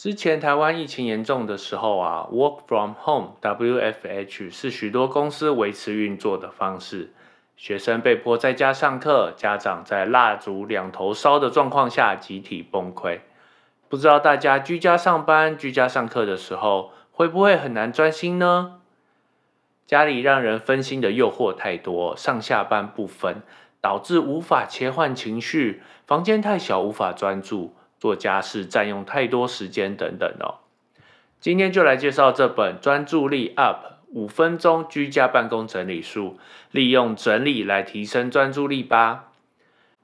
之前台湾疫情严重的时候啊，Work from Home (WFH) 是许多公司维持运作的方式。学生被迫在家上课，家长在蜡烛两头烧的状况下集体崩溃。不知道大家居家上班、居家上课的时候，会不会很难专心呢？家里让人分心的诱惑太多，上下班不分，导致无法切换情绪；房间太小，无法专注。做家事占用太多时间等等哦。今天就来介绍这本《专注力 Up 五分钟居家办公整理术》，利用整理来提升专注力吧。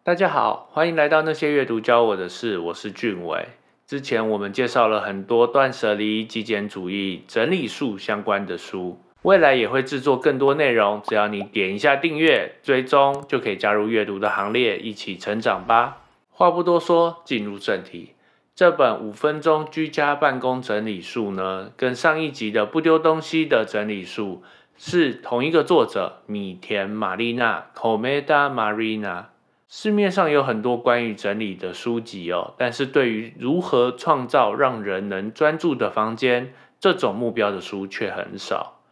大家好，欢迎来到那些阅读教我的事，我是俊伟。之前我们介绍了很多断舍离、极简主义、整理术相关的书，未来也会制作更多内容。只要你点一下订阅、追踪，就可以加入阅读的行列，一起成长吧。话不多说，进入正题。这本五分钟居家办公整理术呢，跟上一集的不丢东西的整理术是同一个作者米田玛丽娜 （Komeda Marina）。市面上有很多关于整理的书籍哦，但是对于如何创造让人能专注的房间这种目标的书却很少。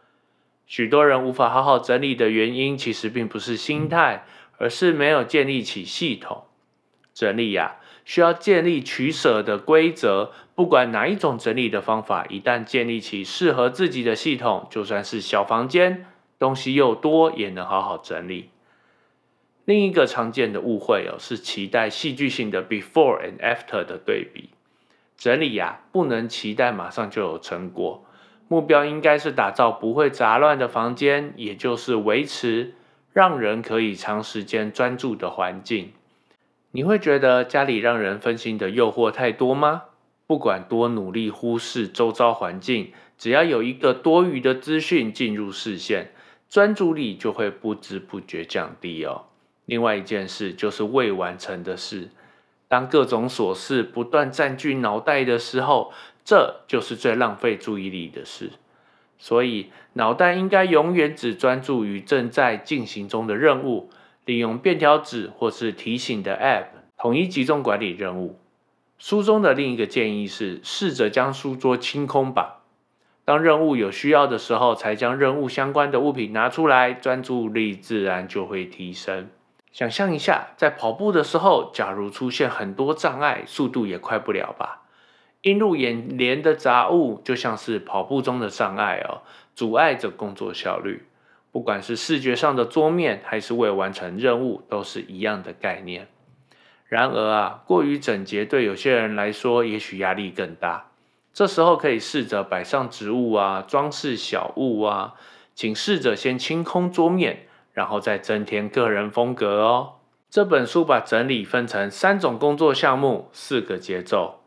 许多人无法好好整理的原因，其实并不是心态，而是没有建立起系统。整理呀，需要建立取舍的规则。不管哪一种整理的方法，一旦建立起适合自己的系统，就算是小房间，东西又多，也能好好整理。另一个常见的误会哦，是期待戏剧性的 before and after 的对比。整理呀，不能期待马上就有成果。目标应该是打造不会杂乱的房间，也就是维持让人可以长时间专注的环境。你会觉得家里让人分心的诱惑太多吗？不管多努力忽视周遭环境，只要有一个多余的资讯进入视线，专注力就会不知不觉降低哦。另外一件事就是未完成的事，当各种琐事不断占据脑袋的时候，这就是最浪费注意力的事。所以，脑袋应该永远只专注于正在进行中的任务。利用便条纸或是提醒的 App，统一集中管理任务。书中的另一个建议是，试着将书桌清空吧。当任务有需要的时候，才将任务相关的物品拿出来，专注力自然就会提升。想象一下，在跑步的时候，假如出现很多障碍，速度也快不了吧？映入眼帘的杂物就像是跑步中的障碍哦，阻碍着工作效率。不管是视觉上的桌面，还是未完成任务，都是一样的概念。然而啊，过于整洁对有些人来说，也许压力更大。这时候可以试着摆上植物啊，装饰小物啊，请试着先清空桌面，然后再增添个人风格哦。这本书把整理分成三种工作项目，四个节奏。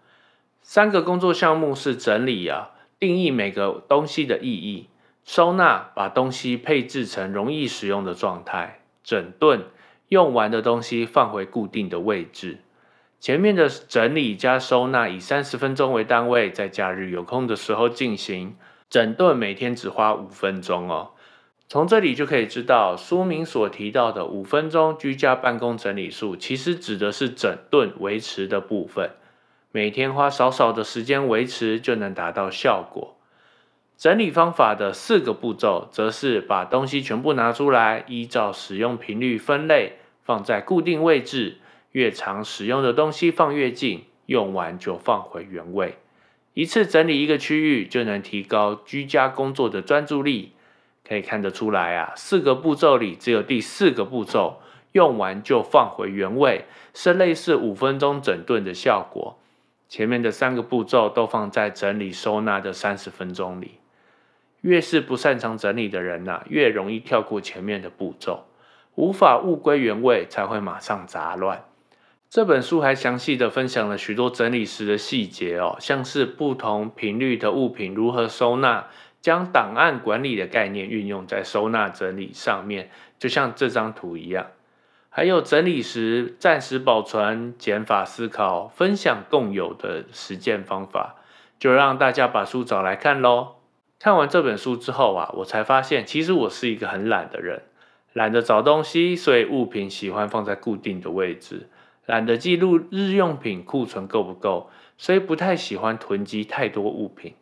三个工作项目是整理啊，定义每个东西的意义。收纳，把东西配置成容易使用的状态；整顿，用完的东西放回固定的位置。前面的整理加收纳以三十分钟为单位，在假日有空的时候进行。整顿每天只花五分钟哦。从这里就可以知道，书名所提到的五分钟居家办公整理术，其实指的是整顿维持的部分。每天花少少的时间维持，就能达到效果。整理方法的四个步骤，则是把东西全部拿出来，依照使用频率分类，放在固定位置。越常使用的东西放越近，用完就放回原位。一次整理一个区域，就能提高居家工作的专注力。可以看得出来啊，四个步骤里，只有第四个步骤用完就放回原位，是类似五分钟整顿的效果。前面的三个步骤都放在整理收纳的三十分钟里。越是不擅长整理的人呐，越容易跳过前面的步骤，无法物归原位，才会马上杂乱。这本书还详细的分享了许多整理时的细节哦，像是不同频率的物品如何收纳，将档案管理的概念运用在收纳整理上面，就像这张图一样。还有整理时暂时保存、减法思考、分享共有的实践方法，就让大家把书找来看喽。看完这本书之后啊，我才发现，其实我是一个很懒的人，懒得找东西，所以物品喜欢放在固定的位置，懒得记录日用品库存够不够，所以不太喜欢囤积太多物品。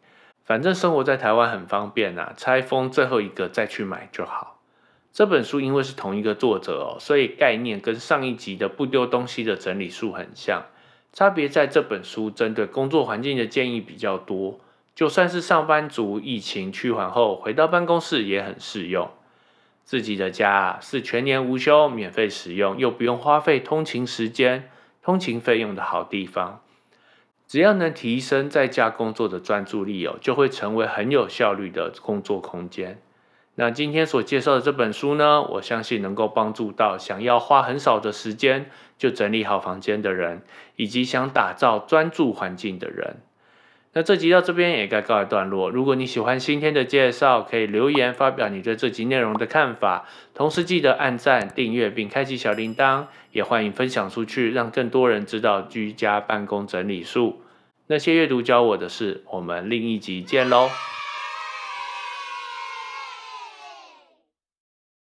反正生活在台湾很方便呐，拆封最后一个再去买就好。这本书因为是同一个作者哦，所以概念跟上一集的不丢东西的整理术很像，差别在这本书针对工作环境的建议比较多，就算是上班族，疫情趋缓后回到办公室也很适用。自己的家是全年无休、免费使用又不用花费通勤时间、通勤费用的好地方。只要能提升在家工作的专注力哦，就会成为很有效率的工作空间。那今天所介绍的这本书呢，我相信能够帮助到想要花很少的时间就整理好房间的人，以及想打造专注环境的人。那这集到这边也该告一段落。如果你喜欢今天的介绍，可以留言发表你对这集内容的看法，同时记得按赞、订阅并开启小铃铛，也欢迎分享出去，让更多人知道居家办公整理术。那些阅读教我的事，我们另一集见喽。